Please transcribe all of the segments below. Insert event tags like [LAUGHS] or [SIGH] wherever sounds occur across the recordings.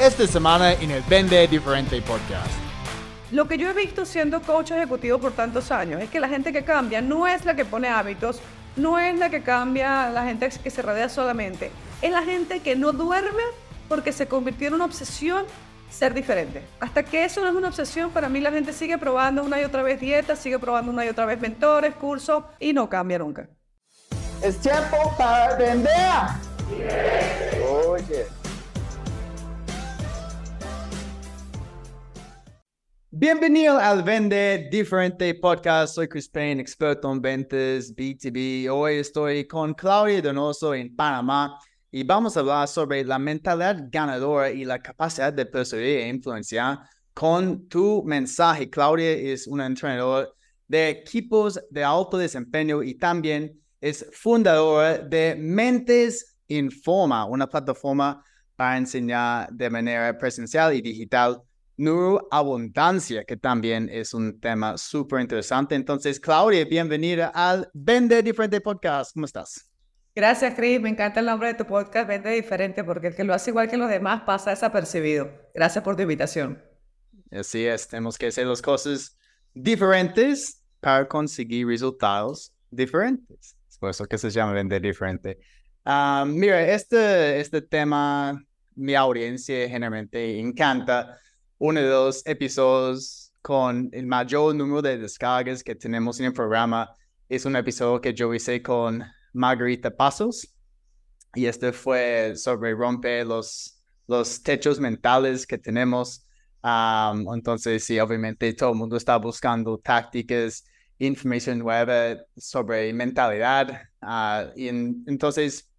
esta semana en el Vende Diferente Podcast. Lo que yo he visto siendo coach ejecutivo por tantos años es que la gente que cambia no es la que pone hábitos, no es la que cambia la gente que se rodea solamente, es la gente que no duerme porque se convirtió en una obsesión ser diferente. Hasta que eso no es una obsesión, para mí la gente sigue probando una y otra vez dietas, sigue probando una y otra vez mentores, cursos y no cambia nunca. Es tiempo para vender. Oye. Bienvenido al Vende Diferente Podcast. Soy Chris Payne, experto en ventas B2B. Hoy estoy con Claudia Donoso en Panamá y vamos a hablar sobre la mentalidad ganadora y la capacidad de persuadir e influenciar con tu mensaje. Claudia es una entrenadora de equipos de alto desempeño y también es fundadora de Mentes Informa, una plataforma para enseñar de manera presencial y digital neuroabundancia, que también es un tema súper interesante. Entonces, Claudia, bienvenida al Vende Diferente Podcast. ¿Cómo estás? Gracias, Chris. Me encanta el nombre de tu podcast, Vende Diferente, porque el que lo hace igual que los demás pasa desapercibido. Gracias por tu invitación. Así es, tenemos que hacer las cosas diferentes para conseguir resultados diferentes. Es por eso que se llama Vender Diferente. Ah, mira, este, este tema, mi audiencia generalmente encanta uno de los episodios con el mayor número de descargas que tenemos en el programa es un episodio que yo hice con Margarita Pasos. Y este fue sobre romper los, los techos mentales que tenemos. entonces, sí, obviamente todo el mundo está buscando tácticas, información nueva sobre mentalidad. Ah, y entonces,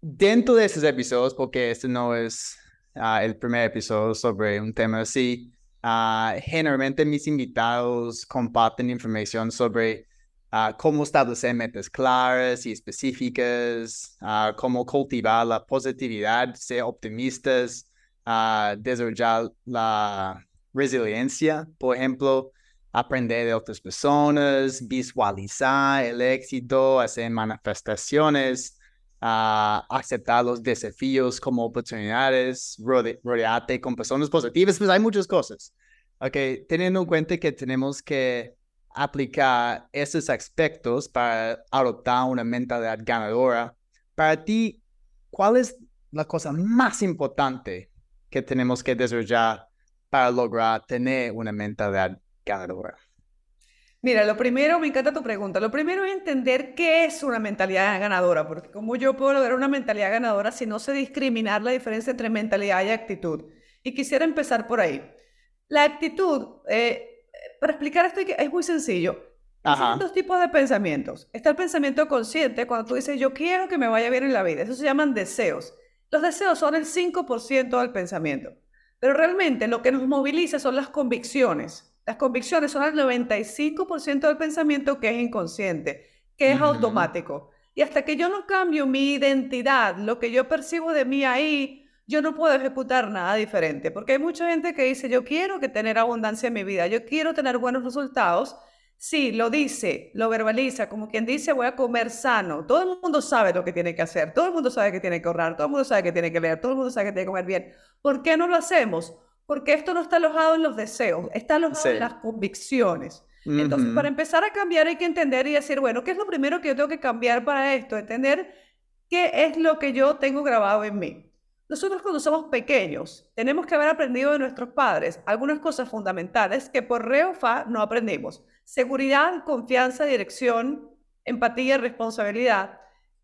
dentro de esos episodios, porque este no es Ah, el primer episodio sobre un tema así. Uh, generalmente mis invitados comparten información sobre uh, cómo establecer metas claras y específicas, cómo cultivar la positividad, ser optimistas, desarrollar la resiliencia, por ejemplo, aprender de otras personas, visualizar el éxito, hacer manifestaciones, a aceptar los desafíos como oportunidades, rodearte con personas positivas, pues hay muchas cosas. Ok, teniendo en cuenta que tenemos que aplicar esos aspectos para adoptar una mentalidad ganadora, para ti, ¿cuál es la cosa más importante que tenemos que desarrollar para lograr tener una mentalidad ganadora? Mira, lo primero, me encanta tu pregunta. Lo primero es entender qué es una mentalidad ganadora, porque como yo puedo lograr una mentalidad ganadora si no sé discriminar la diferencia entre mentalidad y actitud. Y quisiera empezar por ahí. La actitud, eh, para explicar esto es muy sencillo. Hay dos tipos de pensamientos. Está el pensamiento consciente, cuando tú dices, yo quiero que me vaya bien en la vida. Eso se llaman deseos. Los deseos son el 5% del pensamiento. Pero realmente lo que nos moviliza son las convicciones. Las convicciones son el 95% del pensamiento que es inconsciente, que es automático. Y hasta que yo no cambio mi identidad, lo que yo percibo de mí ahí, yo no puedo ejecutar nada diferente. Porque hay mucha gente que dice, yo quiero que tener abundancia en mi vida, yo quiero tener buenos resultados. Sí, lo dice, lo verbaliza, como quien dice, voy a comer sano. Todo el mundo sabe lo que tiene que hacer, todo el mundo sabe que tiene que ahorrar, todo el mundo sabe que tiene que leer, todo el mundo sabe que tiene que comer bien. ¿Por qué no lo hacemos? Porque esto no está alojado en los deseos, está alojado en las convicciones. Entonces, para empezar a cambiar hay que entender y decir, bueno, ¿qué es lo primero que yo tengo que cambiar para esto? Entender qué es lo que yo tengo grabado en mí. Nosotros cuando somos pequeños tenemos que haber aprendido de nuestros padres algunas cosas fundamentales que por re fa no aprendimos. Seguridad, confianza, dirección, empatía y responsabilidad.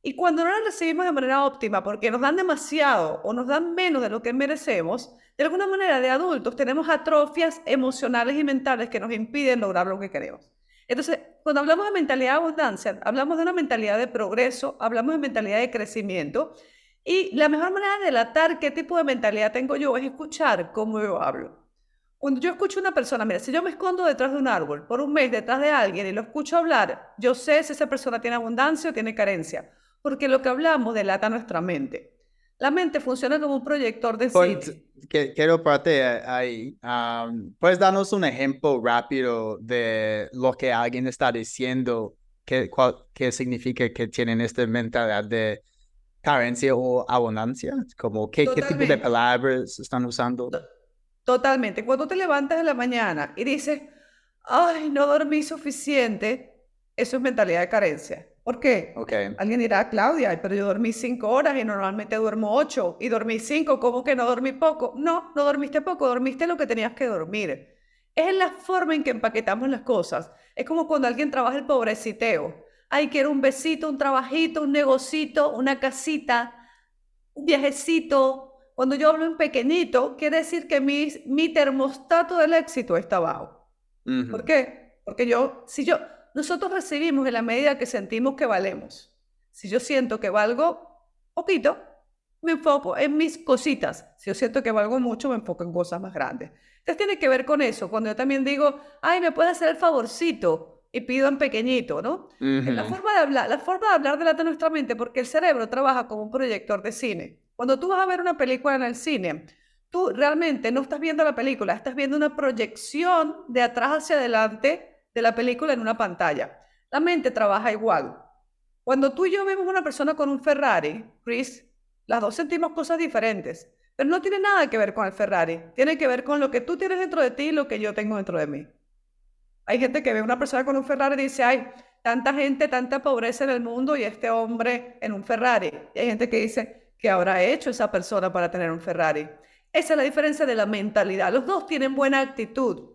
Y cuando no las recibimos de manera óptima porque nos dan demasiado o nos dan menos de lo que merecemos, de alguna manera de adultos tenemos atrofias emocionales y mentales que nos impiden lograr lo que queremos. Entonces, cuando hablamos de mentalidad de abundancia, hablamos de una mentalidad de progreso, hablamos de mentalidad de crecimiento y la mejor manera de delatar qué tipo de mentalidad tengo yo es escuchar cómo yo hablo. Cuando yo escucho a una persona, mira, si yo me escondo detrás de un árbol por un mes detrás de alguien y lo escucho hablar, yo sé si esa persona tiene abundancia o tiene carencia, porque lo que hablamos delata nuestra mente. La mente funciona como un proyector de cine. quiero parte ahí. ¿Puedes darnos un ejemplo rápido de lo que alguien está diciendo? ¿Qué, significa que tienen esta mentalidad de carencia o abundancia? Como, ¿qué, ¿qué tipo de palabras están usando? To- Totalmente. Cuando te levantas en la mañana y dices, ay, no dormí suficiente, eso es mentalidad de carencia. ¿Por qué? Ok. Alguien dirá, Claudia, "Ay, pero yo dormí cinco horas y normalmente duermo ocho y dormí cinco, ¿cómo que no dormí poco? No, no dormiste poco, dormiste lo que tenías que dormir. Es en la forma en que empaquetamos las cosas. Es como cuando alguien trabaja el pobreciteo. Ay, quiero un besito, un trabajito, un negocito, una casita, un viajecito. Cuando yo hablo en pequeñito, quiere decir que mi, mi termostato del éxito está bajo. ¿Por qué? Porque yo, si yo, nosotros recibimos en la medida que sentimos que valemos. Si yo siento que valgo poquito, me enfoco en mis cositas. Si yo siento que valgo mucho, me enfoco en cosas más grandes. Entonces tiene que ver con eso. Cuando yo también digo, ay, me puedes hacer el favorcito y pido en pequeñito, ¿no? Es La forma de hablar, la forma de hablar delata de nuestra mente, porque el cerebro trabaja como un proyector de cine. Cuando tú vas a ver una película en el cine, tú realmente no estás viendo la película, estás viendo una proyección de atrás hacia adelante de la película en una pantalla. La mente trabaja igual. Cuando tú y yo vemos una persona con un Ferrari, Chris, las dos sentimos cosas diferentes, pero no tiene nada que ver con el Ferrari, tiene que ver con lo que tú tienes dentro de ti y lo que yo tengo dentro de mí. Hay gente que ve a una persona con un Ferrari y dice, ay, tanta gente, tanta pobreza en el mundo y este hombre en un Ferrari. Y hay gente que dice, ¿qué habrá hecho esa persona para tener un Ferrari? Esa es la diferencia de la mentalidad. Los dos tienen buena actitud.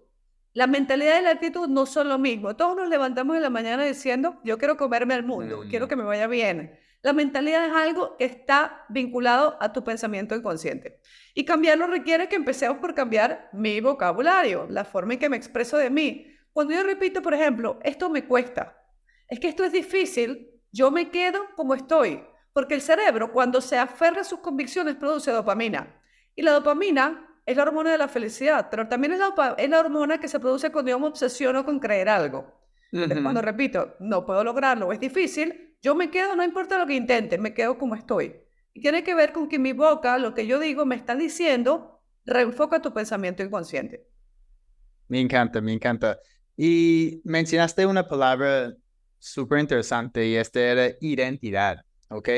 La mentalidad y la actitud no son lo mismo. Todos nos levantamos en la mañana diciendo, yo quiero comerme el mundo, quiero Mm. que me vaya bien. La mentalidad es algo que está vinculado a tu pensamiento inconsciente. Y cambiarlo requiere que empecemos por cambiar mi vocabulario, la forma en que me expreso de mí. Cuando yo repito, por ejemplo, esto me cuesta, es que esto es difícil, yo me quedo como estoy, porque el cerebro cuando se aferra a sus convicciones produce dopamina. Y la dopamina es la hormona de la felicidad, pero también es la, es la hormona que se produce cuando yo me obsesiono con creer algo. Cuando repito, no puedo lograrlo, es difícil, yo me quedo, no importa lo que intente, me quedo como estoy. Y tiene que ver con que mi boca, lo que yo digo, me está diciendo, reenfoca tu pensamiento inconsciente. Me encanta, me encanta. Y mencionaste una palabra súper interesante y esta era identidad, ¿ok?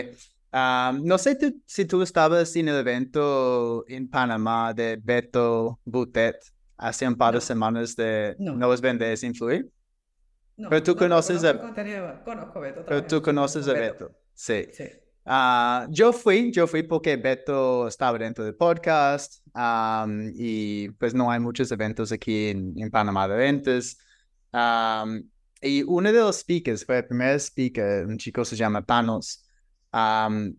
No sé tú- si tú estabas en el evento en Panamá de Beto Butet hace un par de No. semanas de No. No es vendes influir, No, Pero tú no, conoces a- contenido, conozco a Beto, pero tú conoces a Beto. Sí. Sí. Ah, yo fui, yo fui porque Beto estaba dentro del podcast y pues no hay muchos eventos aquí en, en Panamá de eventos. Y uno de los speakers, fue el primer speaker, un chico se llama Thanos, am,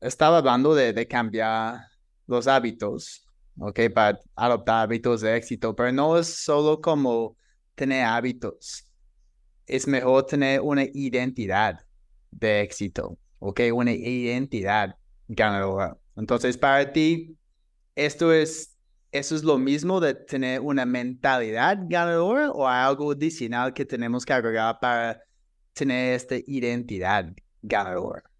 estaba hablando de, de cambiar los hábitos, ¿ok? Para adoptar hábitos de éxito, pero no es solo como tener hábitos, es mejor tener una identidad de éxito, ¿ok? Una identidad ganadora. Entonces, para ti, esto es, ¿eso es lo mismo de tener una mentalidad ganadora o hay algo adicional que tenemos que agregar para tener esta identidad ganadora?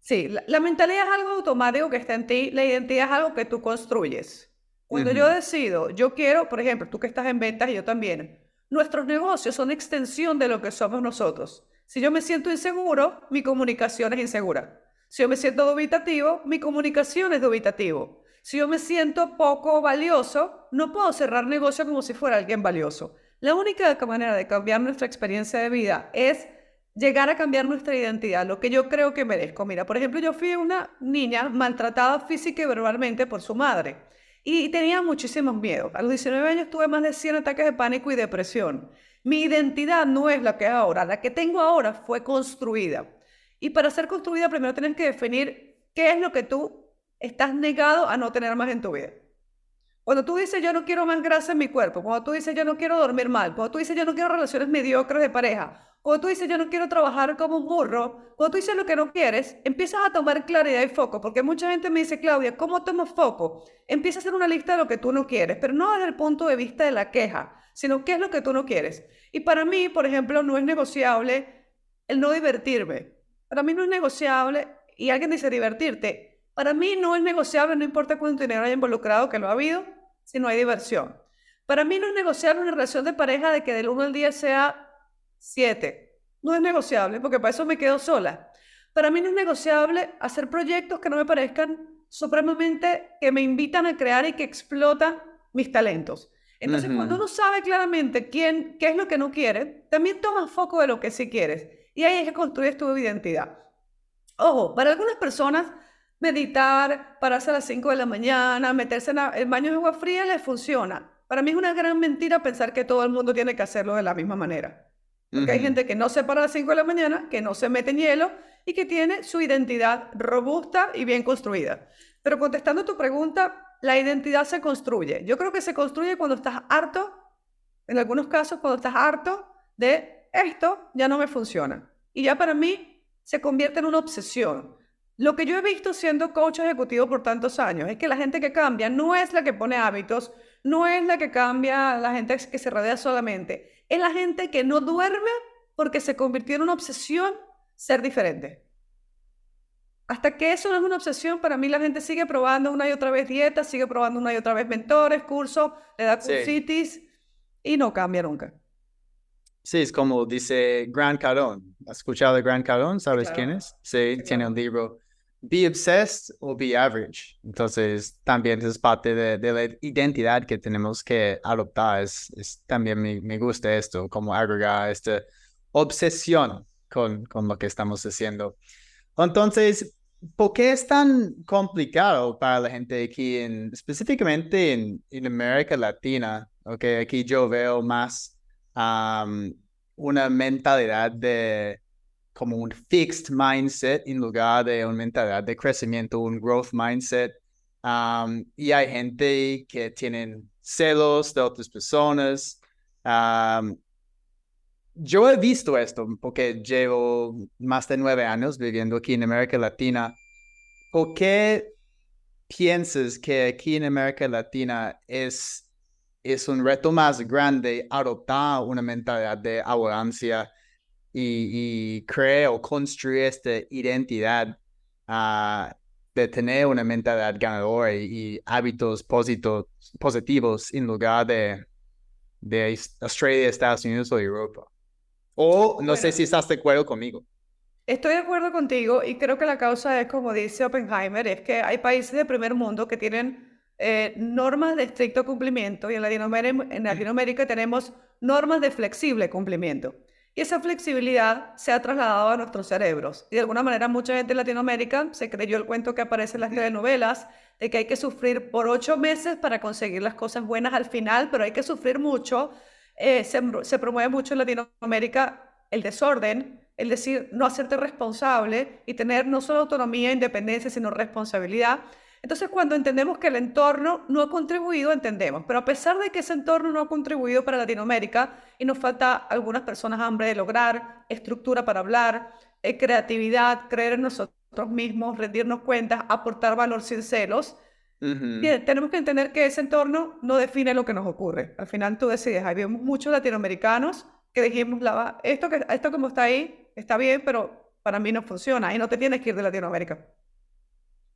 Sí, la, la mentalidad es algo automático que está en ti, la identidad es algo que tú construyes. Cuando yo decido, yo quiero, por ejemplo, tú que estás en ventas y yo también, nuestros negocios son extensión de lo que somos nosotros. Si yo me siento inseguro, mi comunicación es insegura. Si yo me siento dubitativo, mi comunicación es dubitativo. Si yo me siento poco valioso, no puedo cerrar negocio como si fuera alguien valioso. La única manera de cambiar nuestra experiencia de vida es llegar a cambiar nuestra identidad, lo que yo creo que merezco. Mira, por ejemplo, yo fui una niña maltratada física y verbalmente por su madre y tenía muchísimos miedos. A los 19 años tuve más de 100 ataques de pánico y depresión. Mi identidad no es la que es ahora, la que tengo ahora fue construida. Y para ser construida primero tienes que definir qué es lo que tú estás negado a no tener más en tu vida. Cuando tú dices yo no quiero más grasa en mi cuerpo, cuando tú dices yo no quiero dormir mal, cuando tú dices yo no quiero relaciones mediocres de pareja, cuando tú dices yo no quiero trabajar como un burro, cuando tú dices lo que no quieres, empiezas a tomar claridad y foco, porque mucha gente me dice, Claudia, ¿cómo tomas foco? Empieza a hacer una lista de lo que tú no quieres, pero no desde el punto de vista de la queja, sino qué es lo que tú no quieres. Y para mí, por ejemplo, no es negociable el no divertirme. Para mí no es negociable, y alguien dice divertirte, para mí no es negociable, no importa cuánto dinero haya involucrado, que lo ha habido, si no hay diversión. Para mí no es negociable una relación de pareja de que del 1 al 10 sea 7. No es negociable porque para eso me quedo sola. Para mí no es negociable hacer proyectos que no me parezcan supremamente, que me invitan a crear y que explotan mis talentos. Entonces, cuando uno sabe claramente quién, qué es lo que no quiere, también toma foco de lo que sí quieres. Y ahí es que construyes tu identidad. Ojo, para algunas personas, meditar, pararse a las 5 de la mañana, meterse en el baño de agua fría les funciona. Para mí es una gran mentira pensar que todo el mundo tiene que hacerlo de la misma manera. Porque hay gente que no se para a las 5 de la mañana, que no se mete en hielo y que tiene su identidad robusta y bien construida. Pero contestando tu pregunta, la identidad se construye. Yo creo que se construye cuando estás harto, en algunos casos cuando estás harto de esto ya no me funciona. Y ya para mí se convierte en una obsesión. Lo que yo he visto siendo coach ejecutivo por tantos años es que la gente que cambia no es la que pone hábitos, no es la que cambia la gente que se rodea solamente, es la gente que no duerme porque se convirtió en una obsesión ser diferente. Hasta que eso no es una obsesión, para mí la gente sigue probando una y otra vez dieta, sigue probando una y otra vez mentores, cursos, le da cursitis y no cambia nunca. Sí, es como dice Grant Cardone. ¿Has escuchado de Grant Cardone? ¿Sabes quién es? Sí, tiene un libro. Be obsessed o be average. Entonces, también es parte de, la identidad que tenemos que adoptar. Es, también me, me, gusta esto, como agregar esta obsesión con, con lo que estamos haciendo. Entonces, ¿por qué es tan complicado para la gente aquí, en, específicamente en, en América Latina? Okay, aquí yo veo más una mentalidad de como un fixed mindset en lugar de una mentalidad de crecimiento, un growth mindset. y hay gente que tienen celos de otras personas. yo he visto esto porque llevo más de nueve años viviendo aquí en América Latina. ¿Por qué piensas que aquí en América Latina es es un reto más grande adoptar una mentalidad de abundancia y, y crear o construir esta identidad ah, de tener una mentalidad ganadora y, hábitos positivos en lugar de, de Australia, Estados Unidos o Europa. O no sé si estás de acuerdo conmigo. Estoy de acuerdo contigo y creo que la causa es, como dice Oppenheimer, es que hay países de primer mundo que tienen eh, normas de estricto cumplimiento y en Latinoamérica, en Latinoamérica tenemos normas de flexible cumplimiento. Y esa flexibilidad se ha trasladado a nuestros cerebros. Y de alguna manera mucha gente en Latinoamérica se creyó el cuento que aparece en las telenovelas de que hay que sufrir por ocho meses para conseguir las cosas buenas al final, pero hay que sufrir mucho. Eh, se, se promueve mucho en Latinoamérica el desorden, el decir no hacerte responsable y tener no solo autonomía e independencia, sino responsabilidad. Entonces, cuando entendemos que el entorno no ha contribuido, entendemos. Pero a pesar de que ese entorno no ha contribuido para Latinoamérica y nos falta algunas personas hambre de lograr, estructura para hablar, eh, creatividad, creer en nosotros mismos, rendirnos cuentas, aportar valor sin celos, tenemos que entender que ese entorno no define lo que nos ocurre. Al final tú decides, hay muchos latinoamericanos que dijimos, esto, que, esto como está ahí está bien, pero para mí no funciona y no te tienes que ir de Latinoamérica.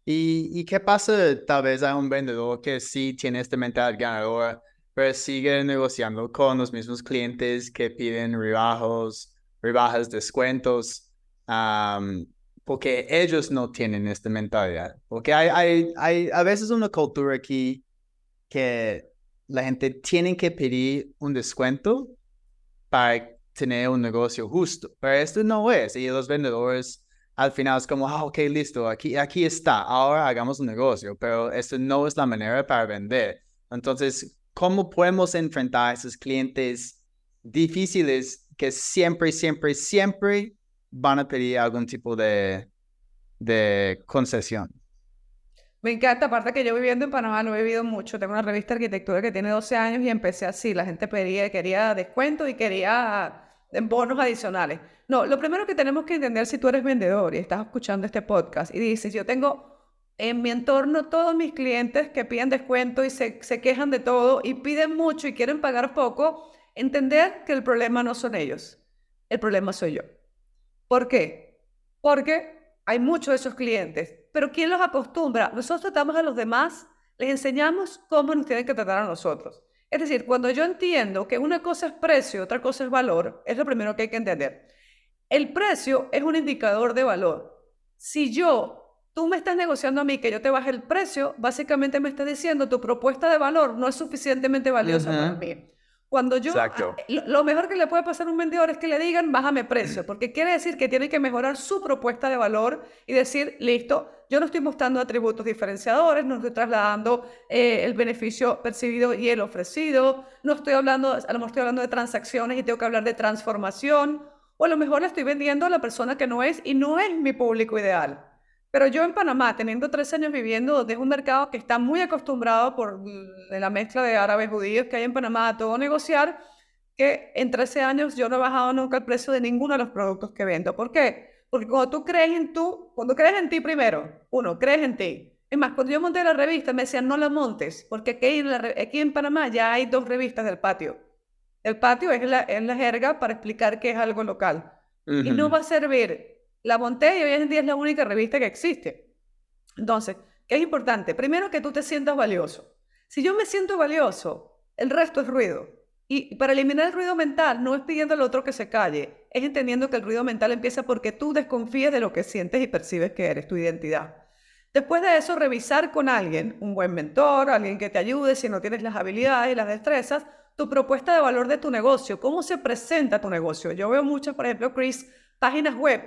¿Y, qué pasa? Tal vez hay un vendedor que sí tiene esta mentalidad ganadora, pero sigue negociando con los mismos clientes que piden rebajos, rebajas, descuentos, porque ellos no tienen esta mentalidad. Porque hay, hay, hay a veces una cultura aquí que la gente tiene que pedir un descuento para tener un negocio justo, pero esto no es, y los vendedores al final es como, ah, ok, listo, aquí, aquí está, ahora hagamos un negocio, pero esto no es la manera para vender. Entonces, ¿cómo podemos enfrentar a esos clientes difíciles que siempre, siempre, siempre van a pedir algún tipo de, de concesión? Me encanta, aparte que yo viviendo en Panamá no he vivido mucho, tengo una revista de arquitectura que tiene 12 años y empecé así, la gente pedía, quería descuento y quería bonos adicionales. No, lo primero que tenemos que entender si tú eres vendedor y estás escuchando este podcast y dices, yo tengo en mi entorno todos mis clientes que piden descuento y se, se quejan de todo y piden mucho y quieren pagar poco, entender que el problema no son ellos, el problema soy yo. ¿Por qué? Porque hay muchos de esos clientes, pero ¿quién los acostumbra? Nosotros tratamos a los demás, les enseñamos cómo nos tienen que tratar a nosotros. Es decir, cuando yo entiendo que una cosa es precio, otra cosa es valor, es lo primero que hay que entender. El precio es un indicador de valor. si yo, tú me estás negociando a mí que yo te baje el precio, básicamente me estás diciendo tu propuesta de valor no es suficientemente valiosa para mí. Cuando yo, Exacto. lo mejor que le puede pasar a un vendedor es que le digan, bájame precio, porque quiere decir que tiene que mejorar su propuesta de valor y decir, listo, yo no estoy mostrando atributos diferenciadores, no estoy trasladando eh, el beneficio percibido y el ofrecido, no estoy hablando, a lo mejor estoy hablando de transacciones y tengo que hablar de transformación, o a lo mejor le estoy vendiendo a la persona que no es y no es mi público ideal. Pero yo en Panamá, teniendo tres años viviendo, donde es un mercado que está muy acostumbrado por la mezcla de árabes judíos que hay en Panamá a todo negociar, que en 13 años yo no he bajado nunca el precio de ninguno de los productos que vendo. ¿Por qué? Porque cuando tú crees en tú, cuando crees en ti primero, uno, crees en ti. Es más, cuando yo monté la revista me decían no la montes, porque aquí en, aquí en Panamá ya hay dos revistas del patio. El patio es la, es la jerga para explicar qué es algo local. Y no va a servir la monté y hoy en día es la única revista que existe. Entonces, ¿qué es importante? Primero que tú te sientas valioso. Si yo me siento valioso, el resto es ruido. Y para eliminar el ruido mental no es pidiendo al otro que se calle, es entendiendo que el ruido mental empieza porque tú desconfías de lo que sientes y percibes que eres, tu identidad. Después de eso, revisar con alguien, un buen mentor, alguien que te ayude si no tienes las habilidades y las destrezas, tu propuesta de valor de tu negocio, cómo se presenta tu negocio. Yo veo muchas, por ejemplo, Chris, páginas web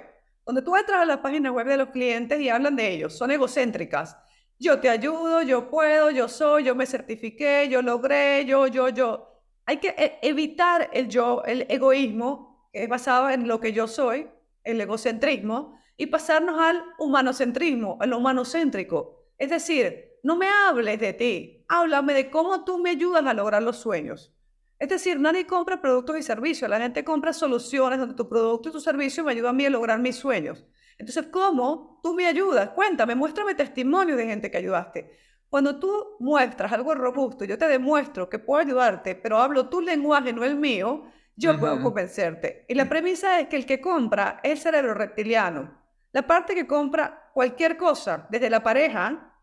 donde tú entras a la página web de los clientes y hablan de ellos, son egocéntricas. Yo te ayudo, yo puedo, yo soy, yo me certifiqué, yo logré, yo, yo, yo. Hay que e, evitar el yo, el egoísmo, es basado en lo que yo soy, el egocentrismo, y pasarnos al humanocentrismo, al humanocéntrico. Es decir, no me hables de ti, háblame de cómo tú me ayudas a lograr los sueños. Es decir, nadie compra productos y servicios, la gente compra soluciones donde tu producto y tu servicio me ayudan a mí a lograr mis sueños. Entonces, ¿cómo tú me ayudas? Cuéntame, muéstrame testimonio de gente que ayudaste. Cuando tú muestras algo robusto, yo te demuestro que puedo ayudarte, pero hablo tu lenguaje, no el mío, yo puedo convencerte. Y la premisa es que el que compra es el cerebro reptiliano. La parte que compra cualquier cosa, desde la pareja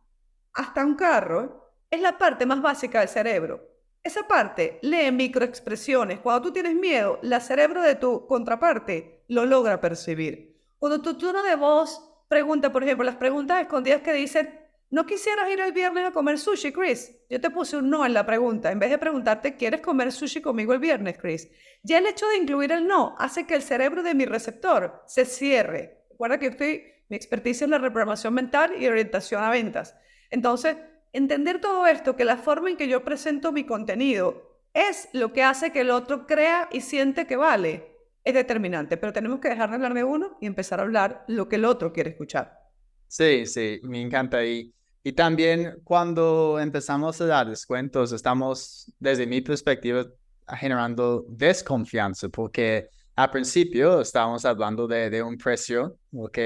hasta un carro, es la parte más básica del cerebro. Esa parte lee microexpresiones. Cuando tú tienes miedo, el cerebro de tu contraparte lo logra percibir. Cuando tu tono de voz pregunta, por ejemplo, las preguntas escondidas que dicen, ¿no quisieras ir el viernes a comer sushi, Chris? Yo te puse un no en la pregunta, en vez de preguntarte, ¿quieres comer sushi conmigo el viernes, Chris? Ya el hecho de incluir el no hace que el cerebro de mi receptor se cierre. Recuerda que estoy, mi experticia en la reprogramación mental y orientación a ventas. Entonces, Entender todo esto, que la forma en que yo presento mi contenido es lo que hace que el otro crea y siente que vale, es determinante, pero tenemos que dejar de hablar de uno y empezar a hablar lo que el otro quiere escuchar. Sí, sí, me encanta. Y, y también cuando empezamos a dar descuentos, estamos, desde mi perspectiva, generando desconfianza, porque al principio estábamos hablando de, de un precio, ¿ok?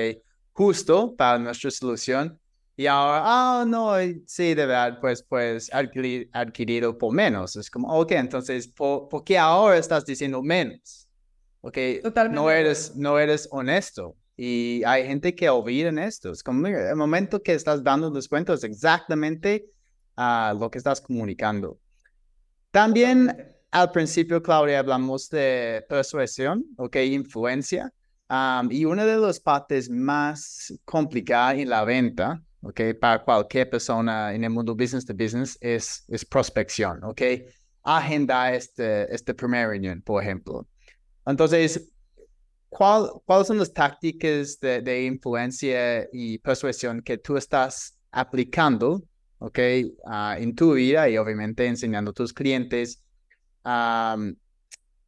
Justo para nuestra solución, y ahora, ah, no, sí, de verdad, pues, pues adquirido por menos. Es como, ok, entonces, ¿por, ¿por qué ahora estás diciendo menos? Ok, no eres, no eres honesto. Y hay gente que olvida en esto. Es como, mira, el momento que estás dando descuento es exactamente uh, lo que estás comunicando. También al principio, Claudia, hablamos de persuasión, ok, influencia. Um, y una de las partes más complicadas en la venta ¿ok? Para cualquier persona en el mundo business to business es, es prospección, ¿ok? Agenda este, este primer reunión, por ejemplo. Entonces, ¿cuál, ¿cuáles son las tácticas de, de, influencia y persuasión que tú estás aplicando, ¿ok? Uh, en tu vida y obviamente enseñando a tus clientes um,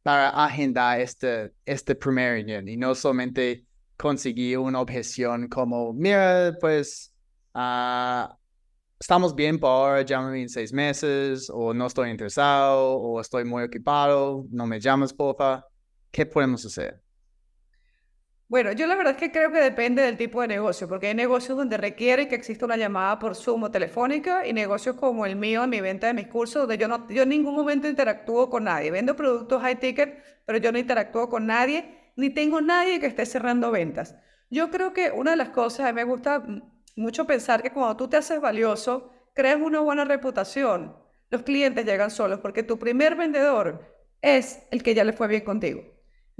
para agendar este, este primer reunión y no solamente conseguir una objeción como, mira, pues Ah, estamos bien por ahora, llámame en seis meses, o no estoy interesado, o estoy muy ocupado, no me llamas, porfa. ¿Qué podemos hacer? Bueno, yo la verdad es que creo que depende del tipo de negocio, porque hay negocios donde requiere que exista una llamada por Zoom o telefónica y negocios como el mío, en mi venta de mis cursos, donde yo, no, yo en ningún momento interactúo con nadie. Vendo productos high ticket, pero yo no interactúo con nadie, ni tengo nadie que esté cerrando ventas. Yo creo que una de las cosas, a mí me gusta mucho pensar que cuando tú te haces valioso, creas una buena reputación. Los clientes llegan solos porque tu primer vendedor es el que ya le fue bien contigo.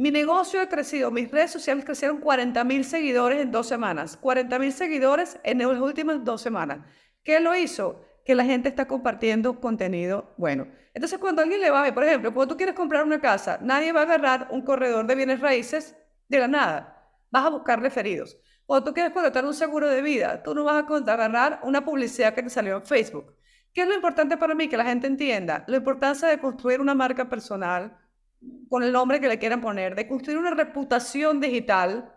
Mi negocio ha crecido, mis redes sociales crecieron 40 mil seguidores en dos semanas. 40 mil seguidores en las últimas dos semanas. ¿Qué lo hizo? Que la gente está compartiendo contenido bueno. Entonces, cuando alguien le va a ver, por ejemplo, cuando tú quieres comprar una casa, nadie va a agarrar un corredor de bienes raíces de la nada. Vas a buscar referidos. Cuando tú quieres contratar un seguro de vida, tú no vas a agarrar una publicidad que te salió en Facebook. ¿Qué es lo importante para mí? Que la gente entienda la importancia de construir una marca personal, con el nombre que le quieran poner, de construir una reputación digital,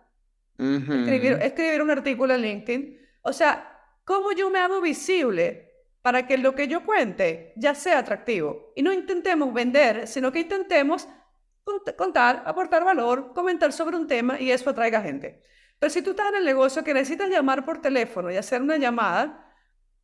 escribir, un artículo en LinkedIn. O sea, ¿cómo yo me hago visible para que lo que yo cuente ya sea atractivo? Y no intentemos vender, sino que intentemos contar, aportar valor, comentar sobre un tema y eso atraiga gente. Pero si tú estás en el negocio que necesitas llamar por teléfono y hacer una llamada,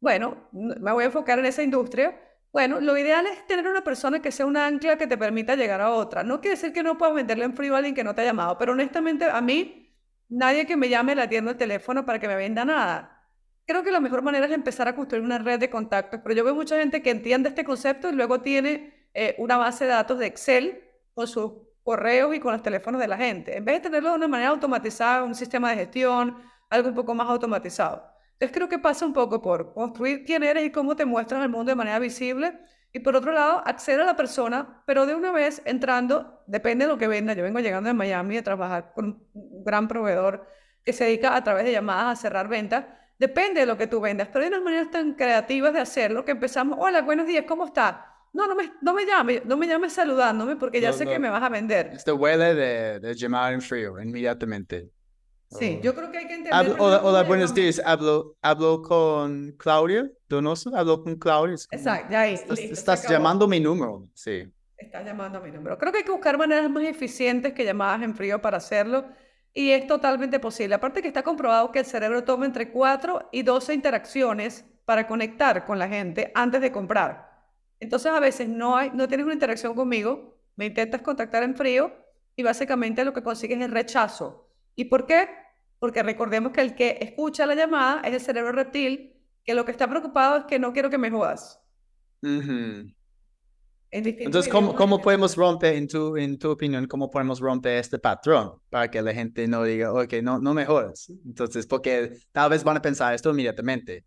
bueno, me voy a enfocar en esa industria, bueno, lo ideal es tener una persona que sea un ancla que te permita llegar a otra. No quiere decir que no puedas venderle en frío a alguien que no te ha llamado, pero honestamente a mí, nadie que me llame la atiendo el teléfono para que me venda nada. Creo que la mejor manera es empezar a construir una red de contactos, pero yo veo mucha gente que entiende este concepto y luego tiene eh, una base de datos de Excel con sus correos y con los teléfonos de la gente. En vez de tenerlo de una manera automatizada, un sistema de gestión, algo un poco más automatizado. Entonces creo que pasa un poco por construir quién eres y cómo te muestras al mundo de manera visible. Y por otro lado, acceder a la persona, pero de una vez entrando, depende de lo que venda. Yo vengo llegando de Miami a trabajar con un gran proveedor que se dedica a través de llamadas a cerrar ventas. Depende de lo que tú vendas, pero hay unas maneras tan creativas de hacerlo que empezamos, hola, buenos días, ¿cómo está? No, no me, no me llame, no me llames saludándome porque ya sé que me vas a vender. Este huele de, de llamar en frío inmediatamente. Sí, oh. yo creo que hay que entender. hola, buenos días. Hablo, hablo con Claudia Donoso. Hablo con Claudia. Exacto, ya ahí. Estás, llamando mi número. Sí. Estás llamando mi número. Creo que hay que buscar maneras más eficientes que llamadas en frío para hacerlo. Y es totalmente posible. Aparte que está comprobado que el cerebro toma entre 4 y 12 interacciones para conectar con la gente antes de comprar. Entonces a veces no, hay, no tienes una interacción conmigo, me intentas contactar en frío y básicamente lo que consigues es rechazo. ¿Y por qué? Porque recordemos que el que escucha la llamada es el cerebro reptil, que lo que está preocupado es que no quiero que me jodas. Entonces, ¿cómo, ¿cómo podemos romper, en tu, en tu opinión, cómo podemos romper este patrón para que la gente no diga, ok, no, no me jodas? Entonces, porque tal vez van a pensar esto inmediatamente.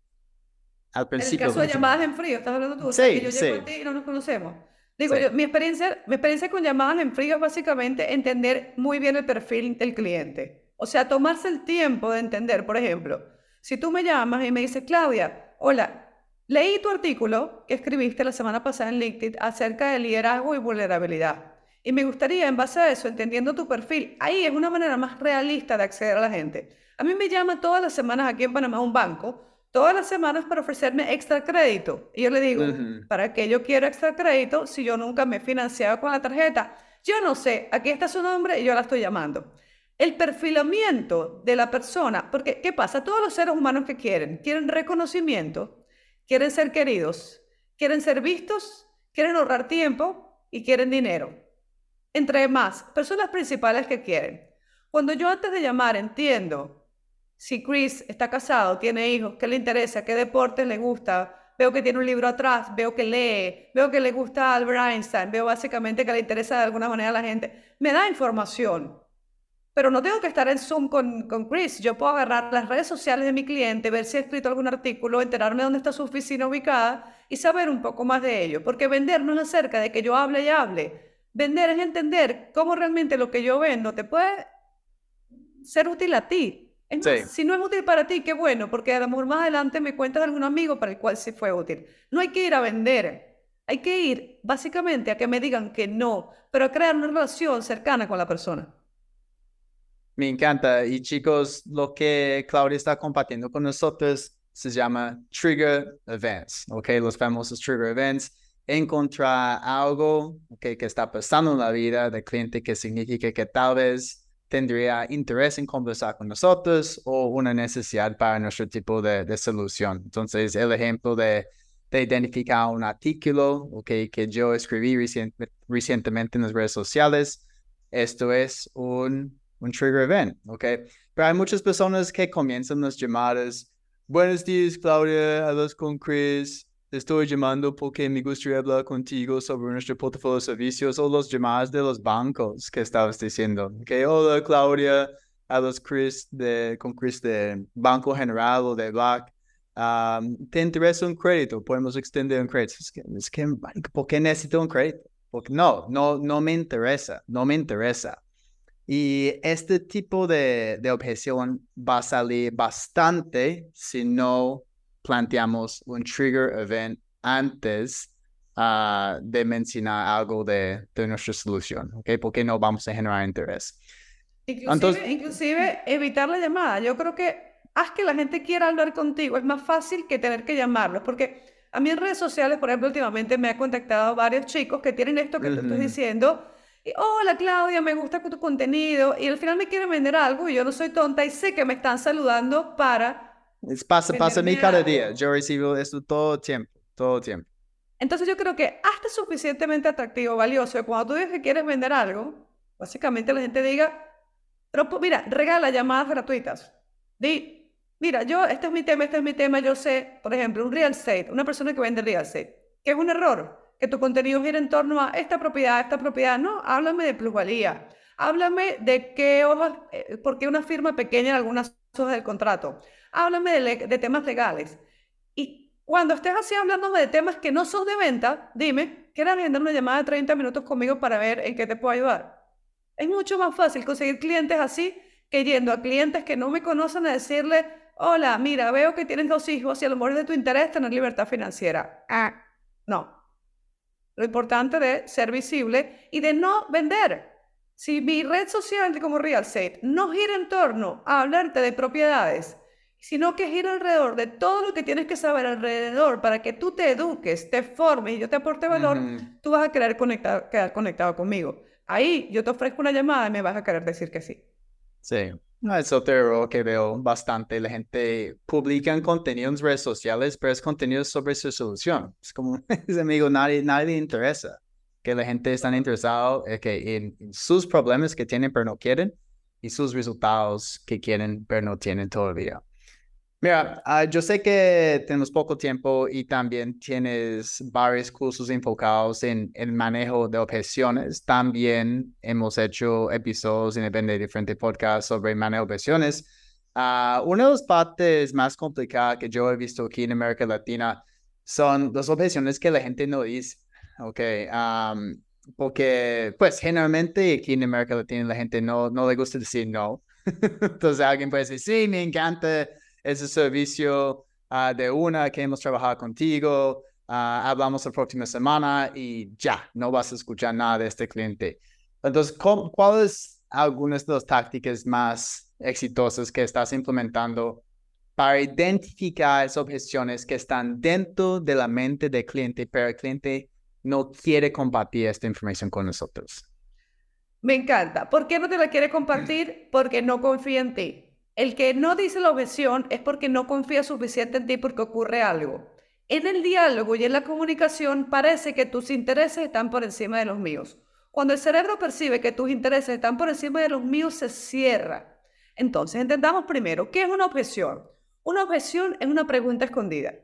Al principio. En el caso de llamadas en frío, estás hablando tú. Sí, que yo llego a ti y no nos conocemos. Digo, yo, mi, experiencia, mi experiencia con llamadas en frío es básicamente entender muy bien el perfil del cliente. O sea, tomarse el tiempo de entender, por ejemplo, si tú me llamas y me dices, Claudia, hola, leí tu artículo que escribiste la semana pasada en LinkedIn acerca de liderazgo y vulnerabilidad. Y me gustaría, en base a eso, entendiendo tu perfil, ahí es una manera más realista de acceder a la gente. A mí me llama todas las semanas aquí en Panamá un banco, todas las semanas para ofrecerme extra crédito. Y yo le digo, ¿para qué yo quiero extra crédito si yo nunca me he financiado con la tarjeta? Yo no sé, aquí está su nombre y yo la estoy llamando el perfilamiento de la persona, porque ¿qué pasa? Todos los seres humanos que quieren, quieren reconocimiento, quieren ser queridos, quieren ser vistos, quieren ahorrar tiempo y quieren dinero. Entre más, personas principales que quieren. Cuando yo antes de llamar entiendo si Chris está casado, tiene hijos, qué le interesa, qué deportes le gusta, veo que tiene un libro atrás, veo que lee, veo que le gusta Albert Einstein, veo básicamente que le interesa de alguna manera a la gente, me da información pero no tengo que estar en Zoom con, con Chris. Yo puedo agarrar las redes sociales de mi cliente, ver si ha escrito algún artículo, enterarme dónde está su oficina ubicada y saber un poco más de ello. Porque vender no es acerca de que yo hable y hable. Vender es entender cómo realmente lo que yo vendo te puede ser útil a ti. si no es útil para ti, qué bueno, porque a lo mejor más adelante me cuentas de algún amigo para el cual sí fue útil. No hay que ir a vender. Hay que ir básicamente a que me digan que no, pero a crear una relación cercana con la persona. Me encanta. Y chicos, lo que Claudia está compartiendo con nosotros se llama Trigger Events, ¿ok? Los famosos Trigger Events. Encontrar algo okay, que está pasando en la vida del cliente que significa que tal vez tendría interés en conversar con nosotros o una necesidad para nuestro tipo de, de solución. Entonces, el ejemplo de, de identificar un artículo okay, que yo escribí recientemente en las redes sociales, esto es un un trigger event, ¿ok? Pero hay muchas personas que comienzan las llamadas. Buenos días, Claudia, hablas con Chris. estoy llamando porque me gustaría hablar contigo sobre nuestro portafolio de servicios o los llamadas de los bancos que estabas diciendo. Que hola Claudia, a los Chris de, con Chris de Banco General o de Black. ¿Te interesa un crédito? Podemos extender un crédito. Es que, es que, ¿por qué necesito un crédito? Porque no, no, no me interesa, no me interesa. Y este tipo de, de objeción va a salir bastante si no planteamos un trigger event antes uh, de mencionar algo de, de, nuestra solución, ¿ok? Porque no vamos a generar interés. Inclusive, Entonces, inclusive evitar la llamada. Yo creo que haz que la gente quiera hablar contigo. Es más fácil que tener que llamarlos, porque a mí en redes sociales, por ejemplo, últimamente me ha contactado varios chicos que tienen esto que uh -huh. te estoy diciendo. Y, hola Claudia, me gusta tu contenido. Y al final me quieren vender algo y yo no soy tonta y sé que me están saludando para es pasa, pasa a mí cada día. Yo recibo esto todo el tiempo, todo el tiempo. Entonces yo creo que hasta suficientemente atractivo, valioso, cuando tú dices que quieres vender algo, básicamente la gente diga, pues, mira, regala llamadas gratuitas. Di, mira, yo, este es mi tema, este es mi tema, yo sé, por ejemplo, un real estate, una persona que vende real estate, que es un error, que tu contenido gira en torno a esta propiedad, esta propiedad, no, háblame de plusvalía, háblame de qué hojas, eh, por qué una firma pequeña en algunas hojas del contrato, háblame de, temas legales. Y cuando estés así hablándome de temas que no son de venta, dime, ¿quieres agendar una llamada de 30 minutos conmigo para ver en qué te puedo ayudar? Es mucho más fácil conseguir clientes así que yendo a clientes que no me conocen a decirle, hola, mira, veo que tienes dos hijos y a lo mejor es de tu interés tener libertad financiera. Ah, no. Lo importante de ser visible y de no vender. Si mi red social como Real Estate no gira en torno a hablarte de propiedades, sino que gira alrededor de todo lo que tienes que saber alrededor para que tú te eduques, te formes y yo te aporte valor, uh -huh. tú vas a querer conectar, quedar conectado conmigo. Ahí yo te ofrezco una llamada y me vas a querer decir que sí. Sí, no, es otro que veo bastante. La gente publica contenido en redes sociales, pero es contenido sobre su solución. Es como, [LAUGHS] es amigo, nadie, nadie le interesa. Que la gente está interesada que en, en sus problemas que tienen pero no quieren y sus resultados que quieren pero no tienen todavía. Mira, uh, yo sé que tenemos poco tiempo y también tienes varios cursos enfocados en el manejo de objeciones. También hemos hecho episodios en de diferentes podcasts sobre manejo de objeciones. Uh, una de las partes más complicadas que yo he visto aquí en América Latina son las objeciones que la gente no dice. Ok, um, porque pues generalmente aquí en América Latina la gente no, no le gusta decir no. [LAUGHS] Entonces alguien puede decir, sí, me encanta ese servicio uh, de una que hemos trabajado contigo, uh, hablamos la próxima semana y ya, no vas a escuchar nada de este cliente. Entonces, ¿cuáles algunas de las tácticas más exitosas que estás implementando para identificar esas objeciones que están dentro de la mente del cliente, pero el cliente no quiere compartir esta información con nosotros? Me encanta. ¿Por qué no te la quiere compartir? Porque no confía en ti. El que no dice la objeción es porque no confía suficiente en ti porque ocurre algo. En el diálogo y en la comunicación parece que tus intereses están por encima de los míos. Cuando el cerebro percibe que tus intereses están por encima de los míos, se cierra. Entonces, entendamos primero, ¿qué es una objeción? Una objeción es una pregunta escondida.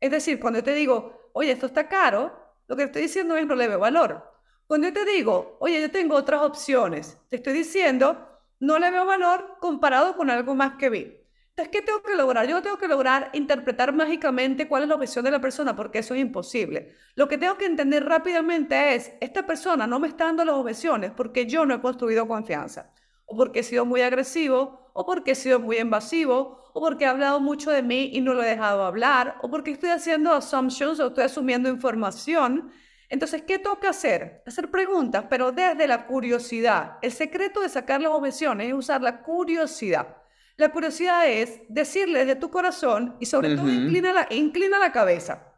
Es decir, cuando yo te digo, oye, esto está caro, lo que estoy diciendo es no le veo valor. Cuando yo te digo, oye, yo tengo otras opciones, te estoy diciendo, no le veo valor comparado con algo más que vi. Entonces, ¿qué tengo que lograr? Yo tengo que lograr interpretar mágicamente cuál es la objeción de la persona, porque eso es imposible. Lo que tengo que entender rápidamente es, esta persona no me está dando las objeciones porque yo no he construido confianza, o porque he sido muy agresivo, o porque he sido muy invasivo, o porque he hablado mucho de mí y no lo he dejado hablar, o porque estoy haciendo assumptions o estoy asumiendo información entonces, ¿qué toca hacer? Hacer preguntas, pero desde la curiosidad. El secreto de sacar las objeciones es usar la curiosidad. La curiosidad es decirle de tu corazón y sobre uh -huh. todo inclina la, inclina la cabeza.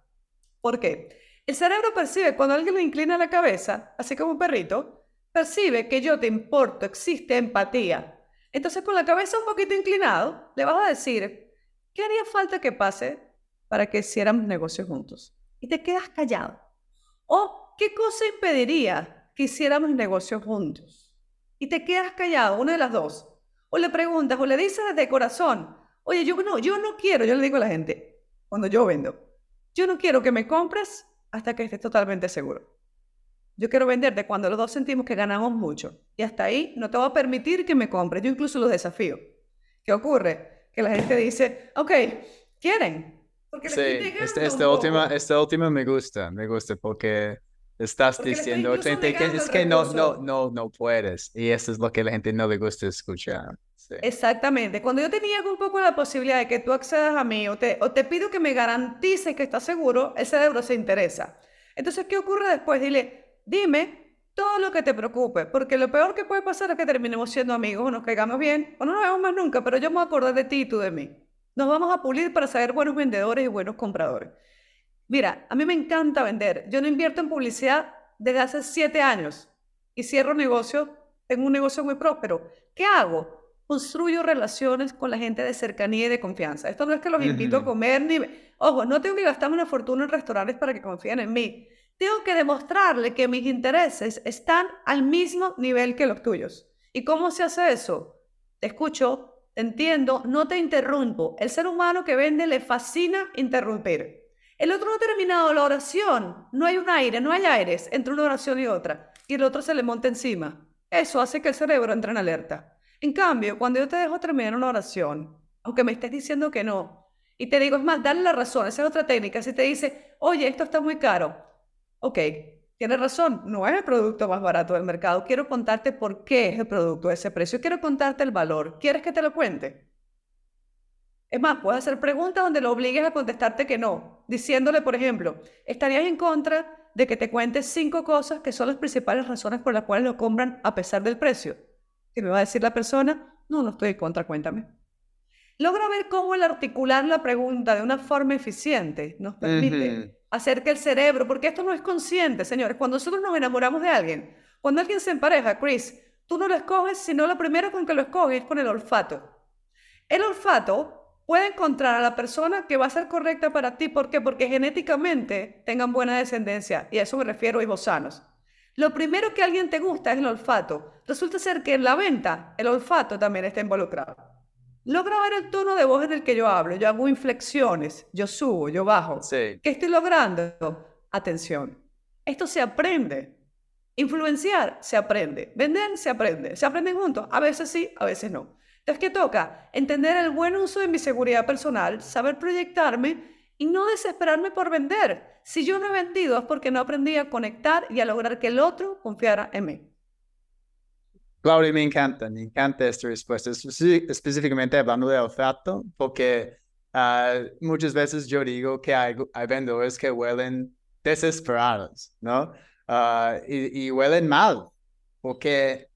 ¿Por qué? El cerebro percibe cuando alguien le inclina la cabeza, así como un perrito, percibe que yo te importo, existe empatía. Entonces, con la cabeza un poquito inclinado, le vas a decir, ¿qué haría falta que pase para que hiciéramos negocios juntos? Y te quedas callado. ¿O qué cosa impediría que hiciéramos negocios juntos? Y te quedas callado, una de las dos. O le preguntas o le dices de corazón, oye, yo no, yo no quiero, yo le digo a la gente, cuando yo vendo, yo no quiero que me compres hasta que estés totalmente seguro. Yo quiero venderte cuando los dos sentimos que ganamos mucho. Y hasta ahí no te voy a permitir que me compres. Yo incluso los desafío. ¿Qué ocurre? Que la gente dice, ok, ¿quieren? Porque sí, este, este última, este última me gusta, me gusta porque estás diciendo que es que no, no, no, no puedes. Y eso es lo que a la gente no le gusta escuchar. Exactamente. Cuando yo tenía un poco la posibilidad de que tú accedas a mí o te, o te pido que me garantices que estás seguro, el cerebro se interesa. Entonces, ¿qué ocurre después? Dile, dime todo lo que te preocupe, porque lo peor que puede pasar es que terminemos siendo amigos o nos caigamos bien o no nos vemos más nunca, pero yo me voy a acordar de ti y tú de mí. Nos vamos a pulir para ser buenos vendedores y buenos compradores. Mira, a mí me encanta vender. Yo no invierto en publicidad desde hace siete años y cierro negocio, tengo un negocio muy próspero. ¿Qué hago? construyo relaciones con la gente de cercanía y de confianza. Esto no es que los invito a comer ni... Ojo, no tengo que gastarme una fortuna en restaurantes para que confíen en mí. Tengo que demostrarle que mis intereses están al mismo nivel que los tuyos. ¿Y cómo se hace eso? Te escucho, entiendo, no te interrumpo. El ser humano que vende le fascina interrumpir. El otro no ha terminado la oración. No hay un aire, no hay aires entre una oración y otra. Y el otro se le monta encima. Eso hace que el cerebro entre en alerta. En cambio, cuando yo te dejo terminar una oración, aunque me estés diciendo que no, y te digo, es más, dale la razón, esa es otra técnica. Si te dice, oye, esto está muy caro, ok, tienes razón, no es el producto más barato del mercado, quiero contarte por qué es el producto de ese precio, quiero contarte el valor, ¿quieres que te lo cuente? Es más, puedes hacer preguntas donde lo obligues a contestarte que no, diciéndole, por ejemplo, ¿estarías en contra de que te cuentes cinco cosas que son las principales razones por las cuales lo compran a pesar del precio? ¿Qué me va a decir la persona? No, no estoy en contra, cuéntame. Logra ver cómo el articular la pregunta de una forma eficiente nos permite hacer que el cerebro, porque esto no es consciente, señores, cuando nosotros nos enamoramos de alguien, cuando alguien se empareja, Chris, tú no lo escoges, sino lo primero con que lo escoges es con el olfato. El olfato puede encontrar a la persona que va a ser correcta para ti. ¿Por qué? Porque genéticamente tengan buena descendencia. Y a eso me refiero a hijos sanos. Lo primero que a alguien te gusta es el olfato. Resulta ser que en la venta el olfato también está involucrado. Logra ver el tono de voz en el que yo hablo. Yo hago inflexiones, yo subo, yo bajo. Sí. ¿Qué estoy logrando? Atención. Esto se aprende. Influenciar se aprende. Vender se aprende. Se aprenden juntos. A veces sí, a veces no. Entonces, ¿qué toca? Entender el buen uso de mi seguridad personal, saber proyectarme y no desesperarme por vender. Si yo no he vendido es porque no aprendí a conectar y a lograr que el otro confiara en mí. Claudia, me encanta, me encanta esta respuesta, específicamente hablando de olfato, porque ah, muchas veces yo digo que hay, hay vendedores que huelen desesperados, ¿no? Ah, y, y huelen mal, porque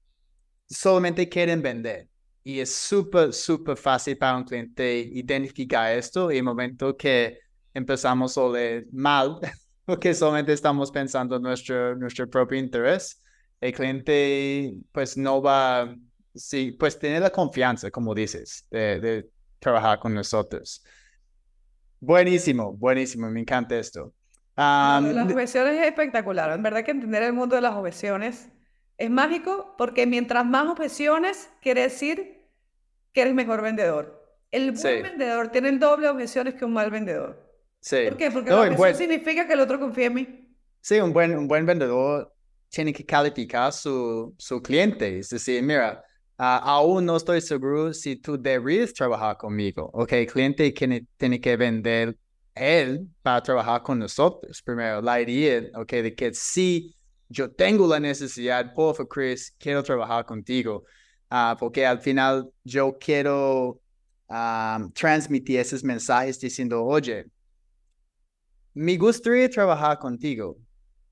solamente quieren vender. Y es súper, súper fácil para un cliente identificar esto y el momento que empezamos a oler mal, [LAUGHS] porque solamente estamos pensando en nuestro, nuestro propio interés. El cliente pues no va, sí, pues tiene la confianza, como dices, de, trabajar con nosotros. Buenísimo, buenísimo, me encanta esto. las objeciones es espectacular. En verdad que entender el mundo de las objeciones es mágico porque mientras más objeciones quiere decir que eres mejor vendedor. El buen vendedor tiene el doble de objeciones que un mal vendedor. ¿Por qué? Porque no, significa que el otro confía en mí. Sí, un buen, un buen vendedor tiene que calificar su, su cliente. Es decir, mira, aún no estoy seguro si tú deberías trabajar conmigo. Ok, el cliente tiene, tiene que vender él para trabajar con nosotros. Primero, la idea, ok, de que si yo tengo la necesidad, por favor, Chris, quiero trabajar contigo. Uh, porque al final yo quiero um, transmitir esos mensajes diciendo, oye, me gustaría trabajar contigo,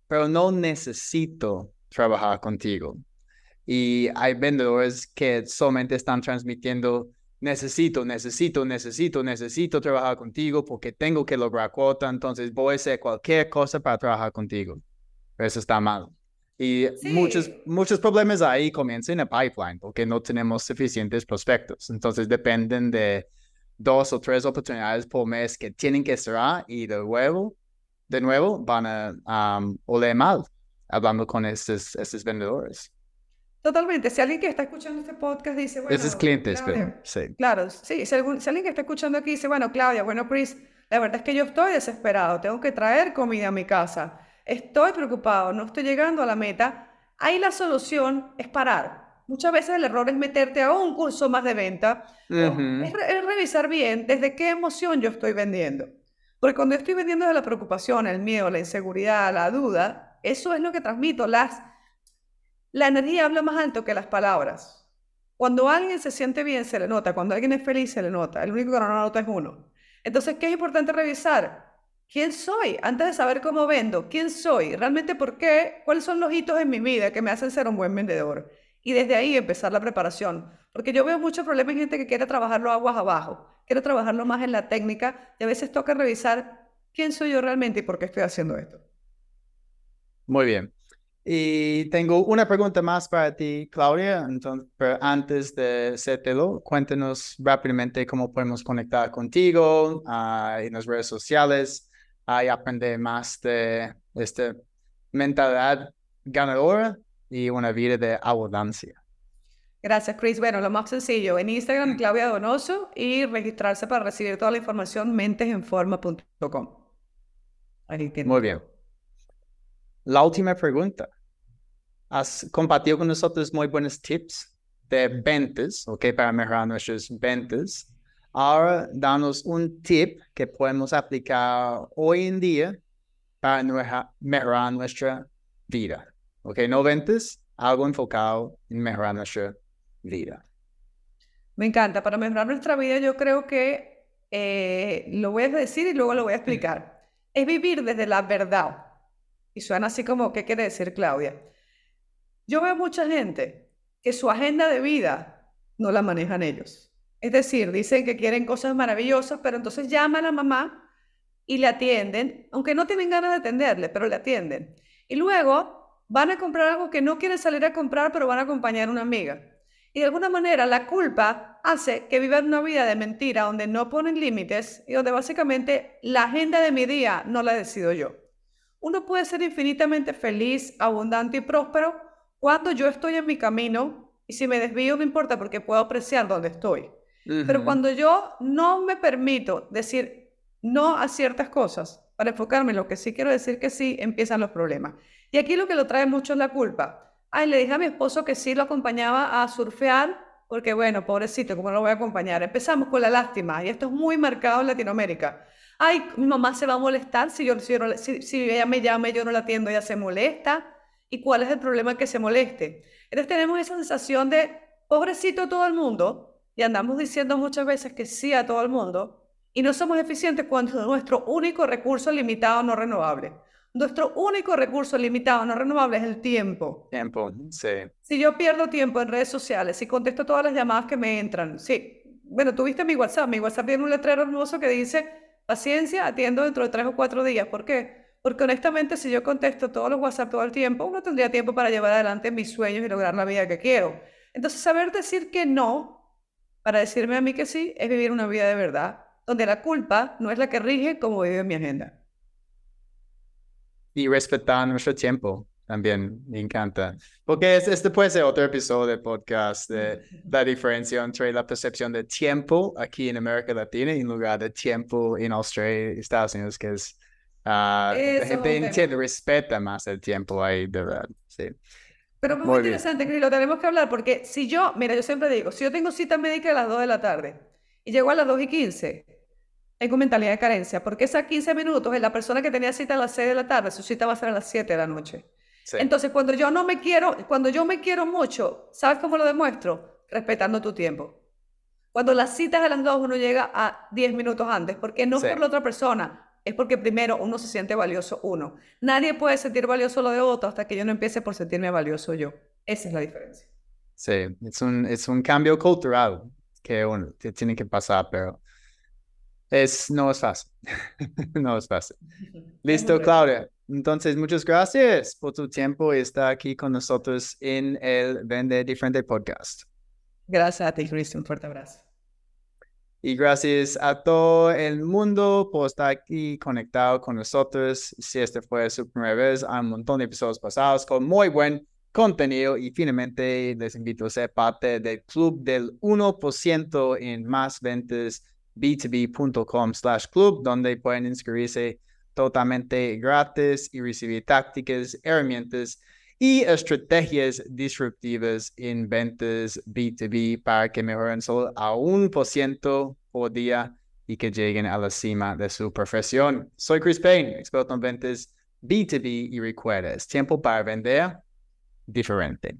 pero no necesito trabajar contigo. Y hay vendedores que solamente están transmitiendo, necesito, necesito, necesito, necesito trabajar contigo porque tengo que lograr cuota, entonces voy a hacer cualquier cosa para trabajar contigo. eso está mal. Y muchos, muchos problemas ahí comienzan en el pipeline porque no tenemos suficientes prospectos. Entonces dependen de dos o tres oportunidades por mes que tienen que cerrar y de nuevo, de nuevo van a um, oler mal hablando con estos, estos vendedores. Totalmente. Si alguien que está escuchando este podcast dice, bueno... Esos clientes, pero, sí. Claro, sí. Si, si, alguien que está escuchando aquí dice, bueno, Claudia, bueno, Chris, La verdad es que yo estoy desesperado, tengo que traer comida a mi casa, estoy preocupado, no estoy llegando a la meta. Ahí la solución es parar. Muchas veces el error es meterte a un curso más de venta, Ujú. es, re- es revisar bien desde qué emoción yo estoy vendiendo. Porque cuando yo estoy vendiendo de la preocupación, el miedo, la inseguridad, la duda, eso es lo que transmito. Las, la energía habla más alto que las palabras. Cuando alguien se siente bien, se le nota. Cuando alguien es feliz, se le nota. El único que no lo nota es uno. Entonces, ¿qué es importante revisar? ¿Quién soy? Antes de saber cómo vendo, ¿quién soy? ¿Realmente por qué? ¿Cuáles son los hitos en mi vida que me hacen ser un buen vendedor? Y desde ahí empezar la preparación. Porque yo veo muchos problemas en gente que quiere trabajarlo aguas abajo, quiere trabajarlo más en la técnica y a veces toca revisar quién soy yo realmente y por qué estoy haciendo esto. Muy bien. Y tengo una pregunta más para ti, Claudia. Entonces, pero antes de hacértelo, cuéntanos rápidamente cómo podemos conectar contigo ah, en las redes sociales ah, y aprender más de esta mentalidad ganadora y una vida de abundancia. Gracias, Chris. Bueno, lo más sencillo, en Instagram, Claudia Donoso, y registrarse para recibir toda la información mentesenforma.com. Ahí Muy bien. La última pregunta. Has compartido con nosotros muy buenos tips de ventas, ¿ok? Para mejorar nuestras ventas. Ahora, danos un tip que podemos aplicar hoy en día para mejorar nuestra vida, ¿ok? No ventas, algo enfocado en mejorar nuestra vida. Me encanta. Para mejorar nuestra vida, yo creo que eh, lo voy a decir y luego lo voy a explicar. Es vivir desde la verdad. Y suena así como, ¿qué quiere decir Claudia? Yo veo mucha gente que su agenda de vida no la manejan ellos. Es decir, dicen que quieren cosas maravillosas, pero entonces llaman a mamá y le atienden, aunque no tienen ganas de atenderle, pero le atienden. Y luego van a comprar algo que no quieren salir a comprar, pero van a acompañar a una amiga. Y de alguna manera la culpa hace que vivan una vida de mentira donde no ponen límites y donde básicamente la agenda de mi día no la decido yo. Uno puede ser infinitamente feliz, abundante y próspero cuando yo estoy en mi camino y si me desvío no importa porque puedo apreciar dónde estoy. Pero cuando yo no me permito decir no a ciertas cosas para enfocarme en lo que sí quiero decir que sí, empiezan los problemas. Y aquí lo que lo trae mucho es la culpa. Ay, le dije a mi esposo que sí lo acompañaba a surfear, porque bueno, pobrecito, ¿cómo no lo voy a acompañar? Empezamos con la lástima, y esto es muy marcado en Latinoamérica. Ay, mi mamá se va a molestar si, yo, si, no si, si ella me llama y yo no la atiendo, ella se molesta. ¿Y cuál es el problema que se moleste? Entonces tenemos esa sensación de pobrecito todo el mundo, y andamos diciendo muchas veces que sí a todo el mundo, y no somos eficientes cuando es nuestro único recurso limitado no renovable. Nuestro único recurso limitado no renovable es el tiempo. Tiempo, sí. Si yo pierdo tiempo en redes sociales, si contesto todas las llamadas que me entran, sí. Bueno, tuviste mi WhatsApp. Mi WhatsApp tiene un letrero hermoso que dice, paciencia, atiendo dentro de tres o cuatro días. ¿Por qué? Porque honestamente, si yo contesto todos los WhatsApp todo el tiempo, no tendría tiempo para llevar adelante mis sueños y lograr la vida que quiero. Entonces, saber decir que no para decirme a mí que sí es vivir una vida de verdad, donde la culpa no es la que rige cómo vive mi agenda. Y respetar nuestro tiempo también me encanta. Porque es- este puede ser otro episodio de podcast de la diferencia entre la percepción de tiempo aquí en América Latina en lugar de tiempo en Australia y Estados Unidos, que es... Eso la gente entiende, respeta más el tiempo ahí, de verdad. Sí. Pero muy, Muy interesante, Cris, lo tenemos que hablar, porque si yo, mira, yo siempre digo, si yo tengo cita médica a las 2 de la tarde y llego a las 2 y 15, tengo mentalidad de carencia, porque esas 15 minutos, en la persona que tenía cita a las 6 de la tarde, su cita va a ser a las 7 de la noche. sí. Entonces, cuando yo no me quiero, cuando yo me quiero mucho, ¿sabes cómo lo demuestro? Respetando tu tiempo. Cuando las citas a las 2 uno llega a 10 minutos antes, porque no es Sí. por la otra persona, es porque primero uno se siente valioso uno. Nadie puede sentir valioso lo de otro hasta que yo no empiece por sentirme valioso yo. Esa es la diferencia. Sí, es un, es un cambio cultural que uno que tiene que pasar, pero es, no es fácil. [LAUGHS] no es fácil. [LAUGHS] Listo, Claudia. Entonces, muchas gracias por tu tiempo y estar aquí con nosotros en el Vende Diferente Podcast. Gracias a ti, Chris. Un fuerte abrazo. Y gracias a todo el mundo por estar aquí conectado con nosotros. Si esta fue su primera vez, hay un montón de episodios pasados con muy buen contenido y finalmente les invito a ser parte del club del 1% en más ventas b2b.com slash club, donde pueden inscribirse totalmente gratis y recibir tácticas, herramientas y estrategias disruptivas en ventas B2B para que mejoren solo a un por ciento por día y que lleguen a la cima de su profesión. Soy Chris Payne, experto en ventas B2B y recuerda, es tiempo para vender diferente.